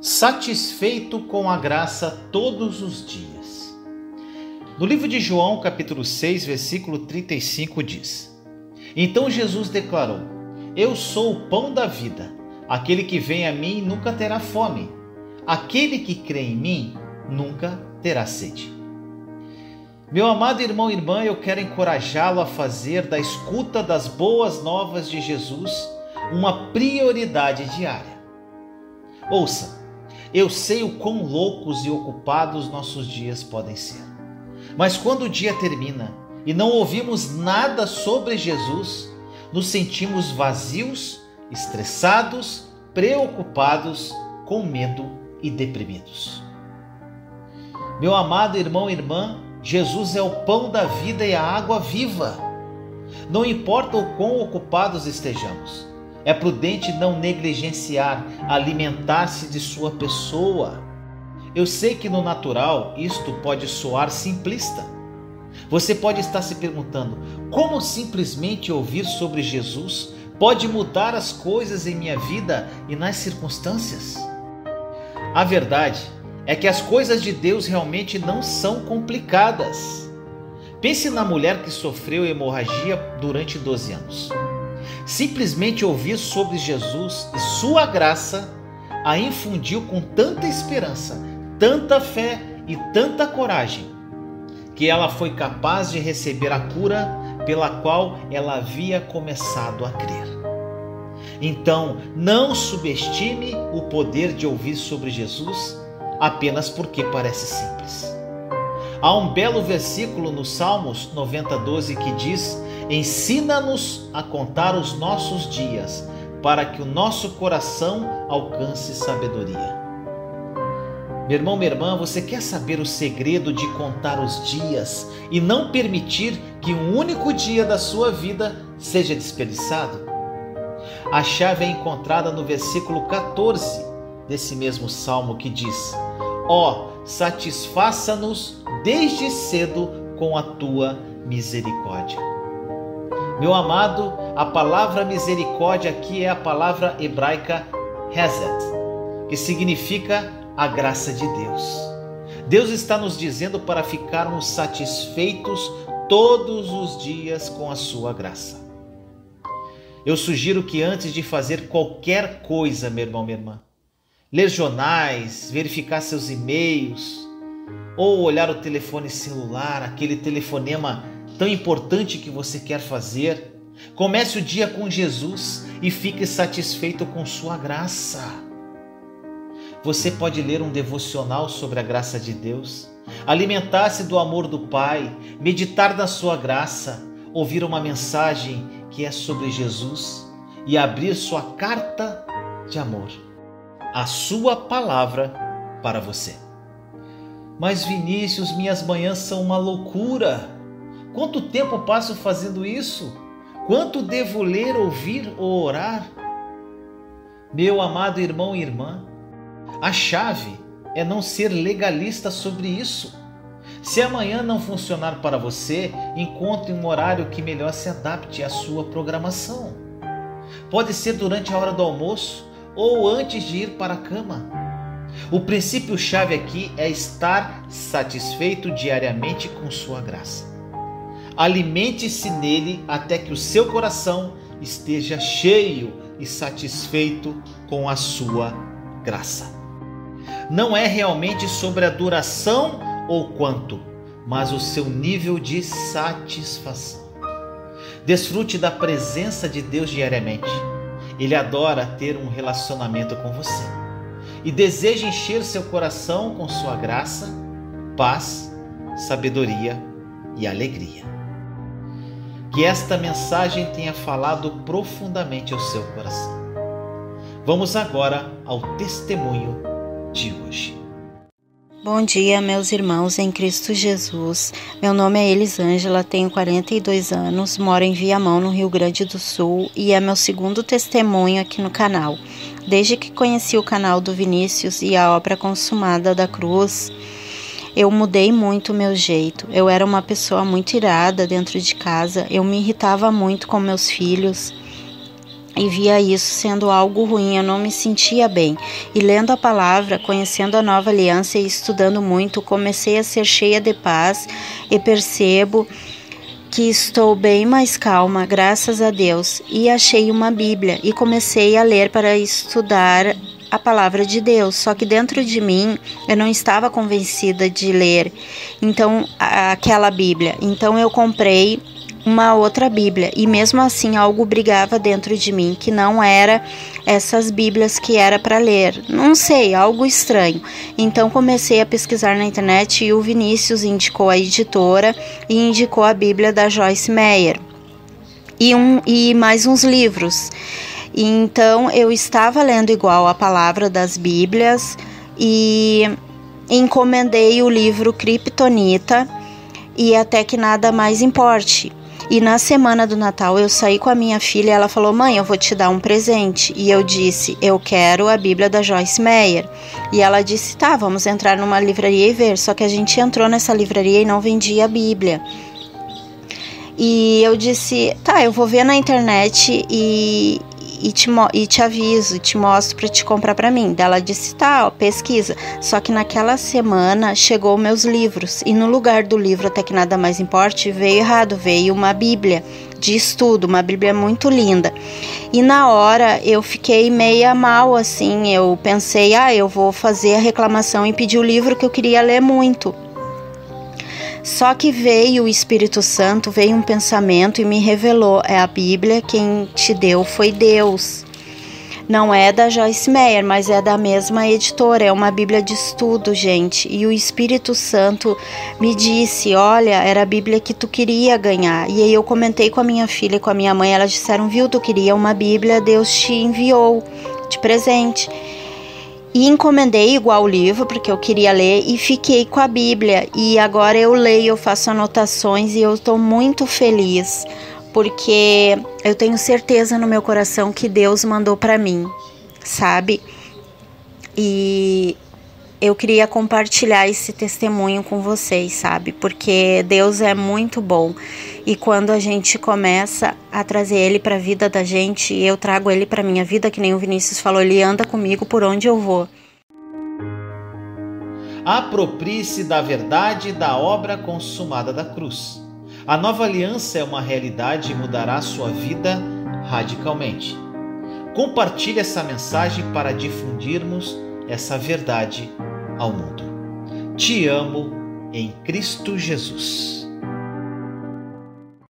Satisfeito com a graça todos os dias. No livro de João, capítulo 6, versículo 35 diz: Então Jesus declarou: Eu sou o pão da vida. Aquele que vem a mim nunca terá fome. Aquele que crê em mim nunca terá sede. Meu amado irmão e irmã, eu quero encorajá-lo a fazer da escuta das boas novas de Jesus uma prioridade diária. Ouça, eu sei o quão loucos e ocupados nossos dias podem ser. Mas quando o dia termina e não ouvimos nada sobre Jesus, nos sentimos vazios, estressados, preocupados, com medo e deprimidos. Meu amado irmão e irmã, Jesus é o pão da vida e a água viva. Não importa o quão ocupados estejamos, é prudente não negligenciar alimentar-se de sua pessoa. Eu sei que no natural isto pode soar simplista. Você pode estar se perguntando: como simplesmente ouvir sobre Jesus pode mudar as coisas em minha vida e nas circunstâncias? A verdade é que as coisas de Deus realmente não são complicadas. Pense na mulher que sofreu hemorragia durante 12 anos. Simplesmente ouvir sobre Jesus e sua graça a infundiu com tanta esperança, tanta fé e tanta coragem, que ela foi capaz de receber a cura pela qual ela havia começado a crer. Então, não subestime o poder de ouvir sobre Jesus apenas porque parece simples. Há um belo versículo no Salmos 90:12 que diz: "Ensina-nos a contar os nossos dias, para que o nosso coração alcance sabedoria." Meu irmão, minha irmã, você quer saber o segredo de contar os dias e não permitir que um único dia da sua vida seja desperdiçado? A chave é encontrada no versículo 14 desse mesmo salmo que diz: Ó, satisfaça-nos desde cedo com a tua misericórdia. Meu amado, a palavra misericórdia aqui é a palavra hebraica Hesed, que significa a graça de Deus. Deus está nos dizendo para ficarmos satisfeitos todos os dias com a sua graça. Eu sugiro que antes de fazer qualquer coisa, meu irmão, minha irmã, ler jornais, verificar seus e-mails, ou olhar o telefone celular, aquele telefonema tão importante que você quer fazer. Comece o dia com Jesus e fique satisfeito com Sua graça. Você pode ler um devocional sobre a graça de Deus, alimentar-se do amor do Pai, meditar na Sua graça, ouvir uma mensagem que é sobre Jesus e abrir sua carta de amor a sua palavra para você. Mas Vinícius, minhas manhãs são uma loucura. Quanto tempo passo fazendo isso? Quanto devo ler, ouvir ou orar? Meu amado irmão e irmã, a chave é não ser legalista sobre isso. Se amanhã não funcionar para você, encontre um horário que melhor se adapte à sua programação. Pode ser durante a hora do almoço, ou antes de ir para a cama. O princípio-chave aqui é estar satisfeito diariamente com Sua graça. Alimente-se nele até que o seu coração esteja cheio e satisfeito com a Sua graça. Não é realmente sobre a duração ou quanto, mas o seu nível de satisfação. Desfrute da presença de Deus diariamente ele adora ter um relacionamento com você e deseja encher seu coração com sua graça, paz, sabedoria e alegria. Que esta mensagem tenha falado profundamente ao seu coração. Vamos agora ao testemunho de hoje. Bom dia, meus irmãos em Cristo Jesus. Meu nome é Elisângela, tenho 42 anos, moro em Viamão, no Rio Grande do Sul, e é meu segundo testemunho aqui no canal. Desde que conheci o canal do Vinícius e a obra consumada da cruz, eu mudei muito o meu jeito. Eu era uma pessoa muito irada dentro de casa, eu me irritava muito com meus filhos e via isso sendo algo ruim, eu não me sentia bem. E lendo a palavra, conhecendo a nova aliança e estudando muito, comecei a ser cheia de paz e percebo que estou bem mais calma, graças a Deus. E achei uma Bíblia e comecei a ler para estudar a palavra de Deus, só que dentro de mim eu não estava convencida de ler então aquela Bíblia. Então eu comprei uma outra Bíblia e mesmo assim algo brigava dentro de mim que não era essas Bíblias que era para ler. Não sei, algo estranho. Então comecei a pesquisar na internet e o Vinícius indicou a editora e indicou a Bíblia da Joyce Meyer. E, um, e mais uns livros. Então eu estava lendo igual a palavra das Bíblias e encomendei o livro Kryptonita e até que nada mais importe. E na semana do Natal eu saí com a minha filha e ela falou: Mãe, eu vou te dar um presente. E eu disse: Eu quero a Bíblia da Joyce Meyer. E ela disse: Tá, vamos entrar numa livraria e ver. Só que a gente entrou nessa livraria e não vendia a Bíblia. E eu disse: Tá, eu vou ver na internet e, e te, e te aviso, te mostro para te comprar para mim. Ela disse: tá, ó, pesquisa. Só que naquela semana chegou meus livros e no lugar do livro Até que Nada Mais Importe veio errado, veio uma Bíblia de estudo, uma Bíblia muito linda. E na hora eu fiquei meia mal assim, eu pensei: ah, eu vou fazer a reclamação e pedir o livro que eu queria ler muito. Só que veio o Espírito Santo, veio um pensamento e me revelou: é a Bíblia, quem te deu foi Deus. Não é da Joyce Meyer, mas é da mesma editora. É uma Bíblia de estudo, gente. E o Espírito Santo me disse: Olha, era a Bíblia que tu queria ganhar. E aí eu comentei com a minha filha e com a minha mãe. Elas disseram: Viu, tu queria uma Bíblia, Deus te enviou de presente. E encomendei igual o livro, porque eu queria ler, e fiquei com a Bíblia. E agora eu leio, eu faço anotações e eu estou muito feliz, porque eu tenho certeza no meu coração que Deus mandou para mim, sabe? E eu queria compartilhar esse testemunho com vocês, sabe? Porque Deus é muito bom e quando a gente começa a trazer ele para a vida da gente, eu trago ele para minha vida, que nem o Vinícius falou, ele anda comigo por onde eu vou. Aproprie-se da verdade da obra consumada da cruz. A nova aliança é uma realidade e mudará sua vida radicalmente. Compartilhe essa mensagem para difundirmos essa verdade ao mundo. Te amo em Cristo Jesus.